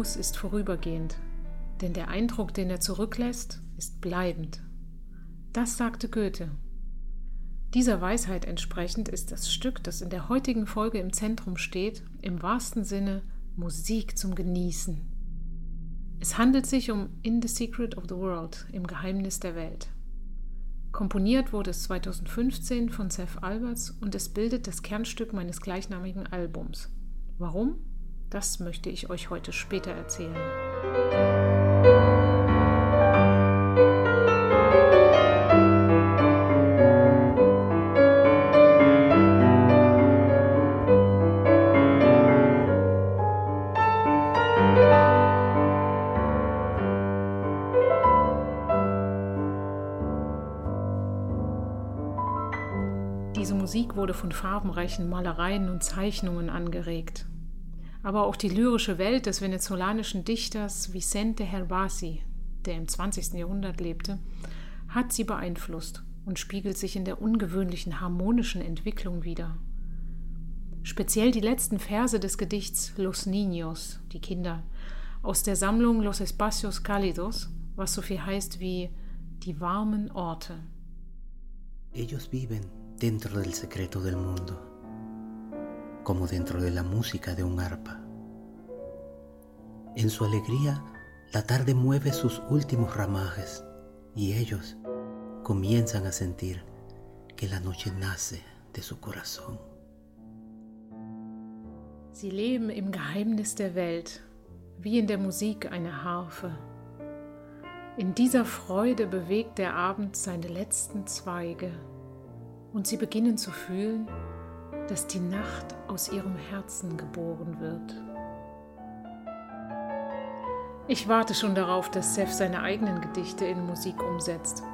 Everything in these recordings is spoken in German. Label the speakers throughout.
Speaker 1: Genuss ist vorübergehend, denn der Eindruck, den er zurücklässt, ist bleibend. Das sagte Goethe. Dieser Weisheit entsprechend ist das Stück, das in der heutigen Folge im Zentrum steht, im wahrsten Sinne Musik zum Genießen. Es handelt sich um In the Secret of the World, im Geheimnis der Welt. Komponiert wurde es 2015 von Seth Alberts und es bildet das Kernstück meines gleichnamigen Albums. Warum? Das möchte ich euch heute später erzählen. Diese Musik wurde von farbenreichen Malereien und Zeichnungen angeregt. Aber auch die lyrische Welt des venezolanischen Dichters Vicente Herbasi, der im 20. Jahrhundert lebte, hat sie beeinflusst und spiegelt sich in der ungewöhnlichen harmonischen Entwicklung wider. Speziell die letzten Verse des Gedichts Los Niños, die Kinder, aus der Sammlung Los Espacios Cálidos, was so viel heißt wie die warmen Orte.
Speaker 2: Ellos viven dentro del secreto del mundo, como dentro de la música de un arpa. En su alegría, la tarde mueve sus últimos ramajes y ellos comienzan a sentir que la noche nace de su corazón.
Speaker 1: Sie leben im Geheimnis der Welt, wie in der Musik eine Harfe. In dieser Freude bewegt der Abend seine letzten Zweige und sie beginnen zu fühlen, dass die Nacht aus ihrem Herzen geboren wird. Ich warte schon darauf, dass Seth seine eigenen Gedichte in Musik umsetzt.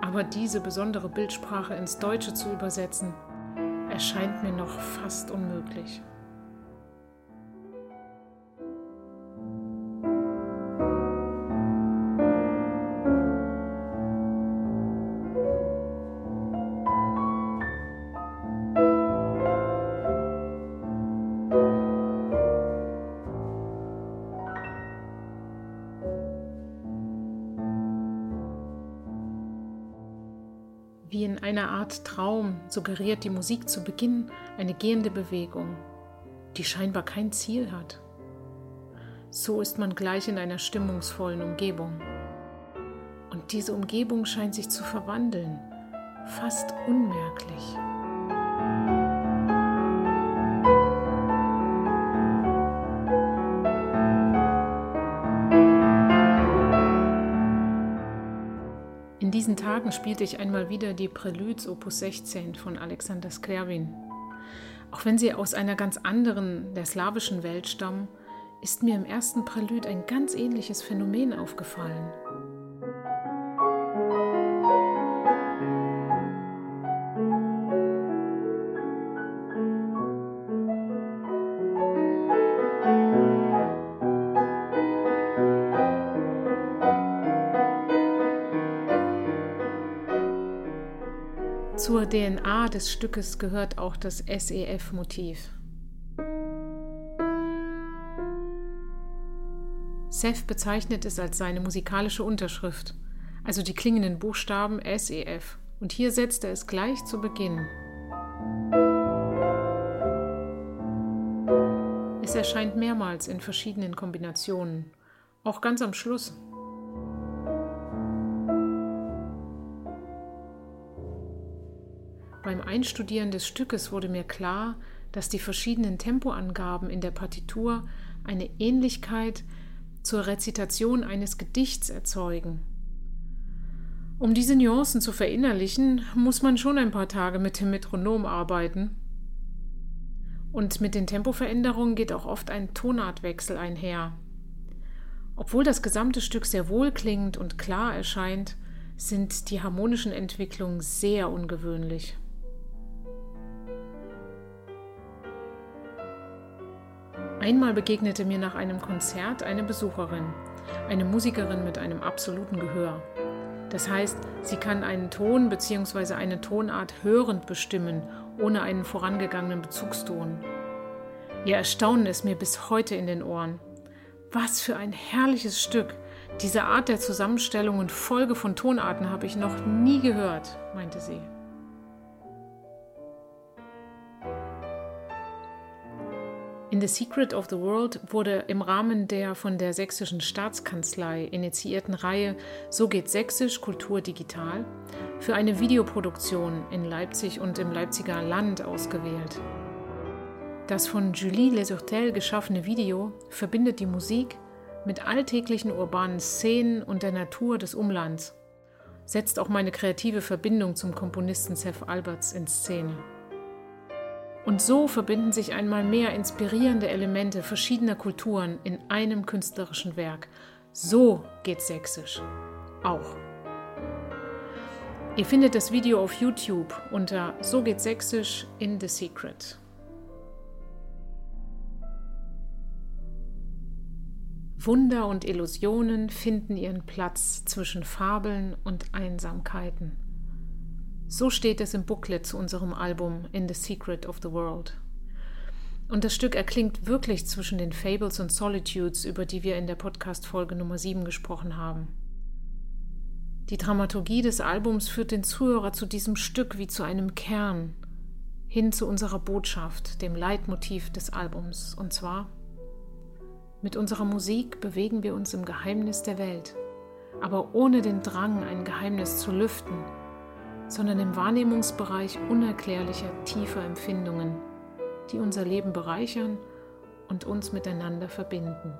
Speaker 1: Aber diese besondere Bildsprache ins Deutsche zu übersetzen, erscheint mir noch fast unmöglich. Wie in einer Art Traum suggeriert die Musik zu Beginn eine gehende Bewegung, die scheinbar kein Ziel hat. So ist man gleich in einer stimmungsvollen Umgebung. Und diese Umgebung scheint sich zu verwandeln, fast unmerklich. Diesen Tagen spielte ich einmal wieder die Preludes Opus 16 von Alexander Sklявin. Auch wenn sie aus einer ganz anderen, der slawischen Welt stammen, ist mir im ersten Prälude ein ganz ähnliches Phänomen aufgefallen. Zur DNA des Stückes gehört auch das SEF-Motiv. Seth bezeichnet es als seine musikalische Unterschrift, also die klingenden Buchstaben SEF, und hier setzt er es gleich zu Beginn. Es erscheint mehrmals in verschiedenen Kombinationen, auch ganz am Schluss. Beim Einstudieren des Stückes wurde mir klar, dass die verschiedenen Tempoangaben in der Partitur eine Ähnlichkeit zur Rezitation eines Gedichts erzeugen. Um diese Nuancen zu verinnerlichen, muss man schon ein paar Tage mit dem Metronom arbeiten. Und mit den Tempoveränderungen geht auch oft ein Tonartwechsel einher. Obwohl das gesamte Stück sehr wohlklingend und klar erscheint, sind die harmonischen Entwicklungen sehr ungewöhnlich. Einmal begegnete mir nach einem Konzert eine Besucherin, eine Musikerin mit einem absoluten Gehör. Das heißt, sie kann einen Ton bzw. eine Tonart hörend bestimmen, ohne einen vorangegangenen Bezugston. Ihr Erstaunen ist mir bis heute in den Ohren. Was für ein herrliches Stück. Diese Art der Zusammenstellung und Folge von Tonarten habe ich noch nie gehört, meinte sie. In The Secret of the World wurde im Rahmen der von der Sächsischen Staatskanzlei initiierten Reihe So geht Sächsisch Kultur digital für eine Videoproduktion in Leipzig und im Leipziger Land ausgewählt. Das von Julie Lesurtel geschaffene Video verbindet die Musik mit alltäglichen urbanen Szenen und der Natur des Umlands, setzt auch meine kreative Verbindung zum Komponisten Seth Alberts in Szene. Und so verbinden sich einmal mehr inspirierende Elemente verschiedener Kulturen in einem künstlerischen Werk. So geht Sächsisch. Auch. Ihr findet das Video auf YouTube unter So geht Sächsisch in The Secret. Wunder und Illusionen finden ihren Platz zwischen Fabeln und Einsamkeiten. So steht es im Booklet zu unserem Album In the Secret of the World. Und das Stück erklingt wirklich zwischen den Fables und Solitudes, über die wir in der Podcast-Folge Nummer 7 gesprochen haben. Die Dramaturgie des Albums führt den Zuhörer zu diesem Stück wie zu einem Kern, hin zu unserer Botschaft, dem Leitmotiv des Albums. Und zwar, mit unserer Musik bewegen wir uns im Geheimnis der Welt, aber ohne den Drang, ein Geheimnis zu lüften sondern im Wahrnehmungsbereich unerklärlicher, tiefer Empfindungen, die unser Leben bereichern und uns miteinander verbinden.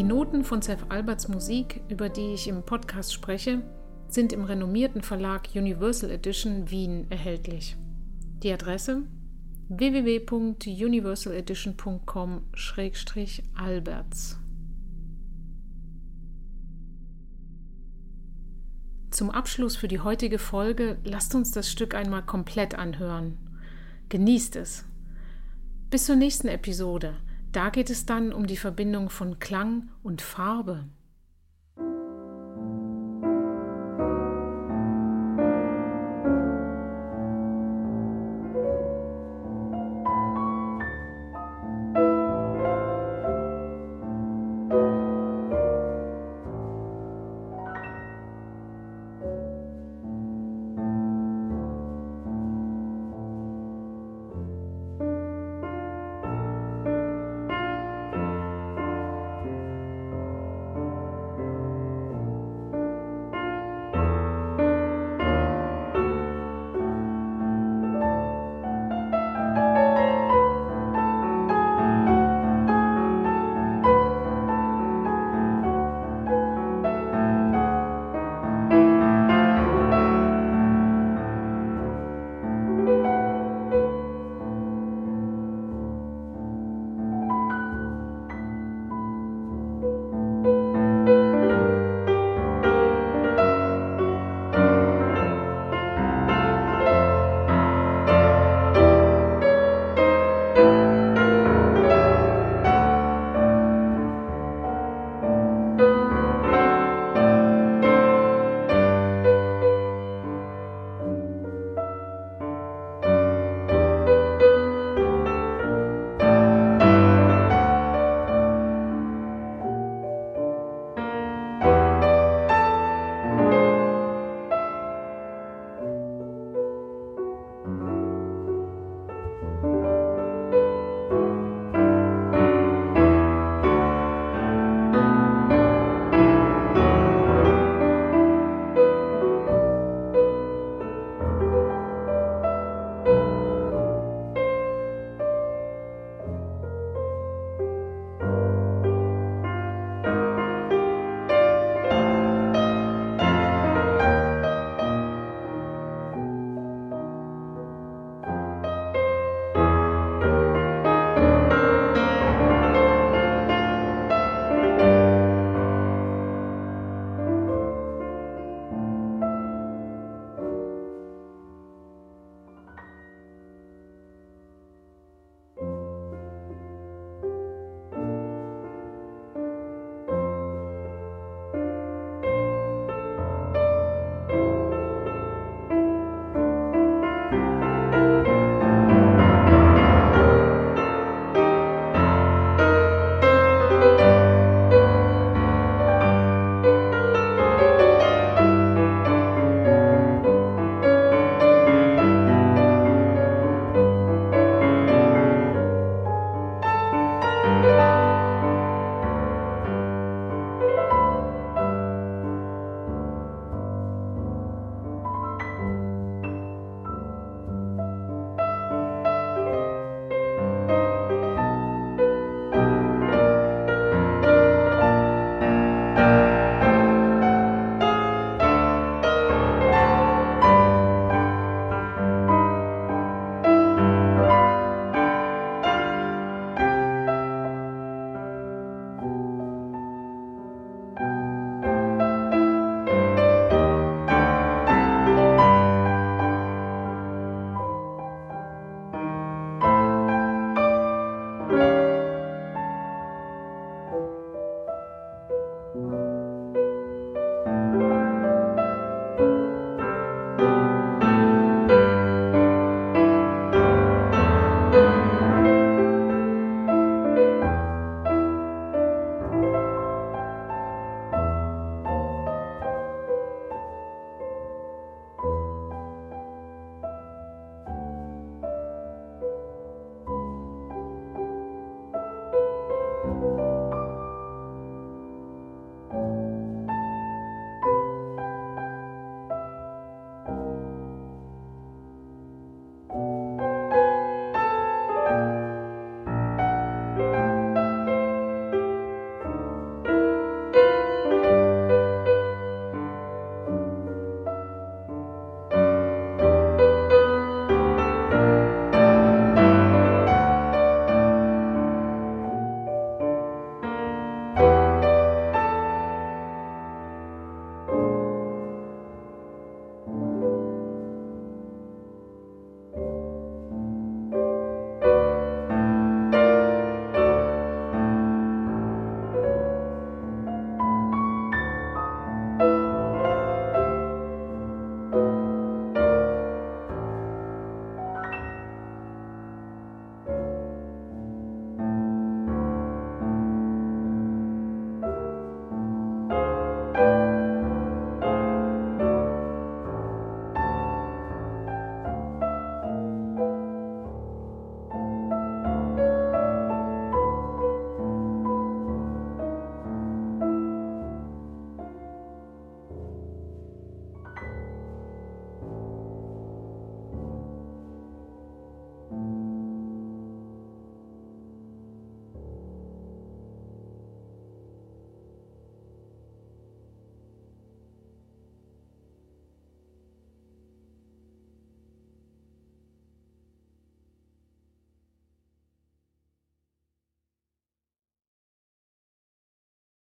Speaker 1: Die Noten von Seth Alberts Musik, über die ich im Podcast spreche, sind im renommierten Verlag Universal Edition Wien erhältlich. Die Adresse www.universaledition.com-alberts. Zum Abschluss für die heutige Folge lasst uns das Stück einmal komplett anhören. Genießt es. Bis zur nächsten Episode. Da geht es dann um die Verbindung von Klang und Farbe.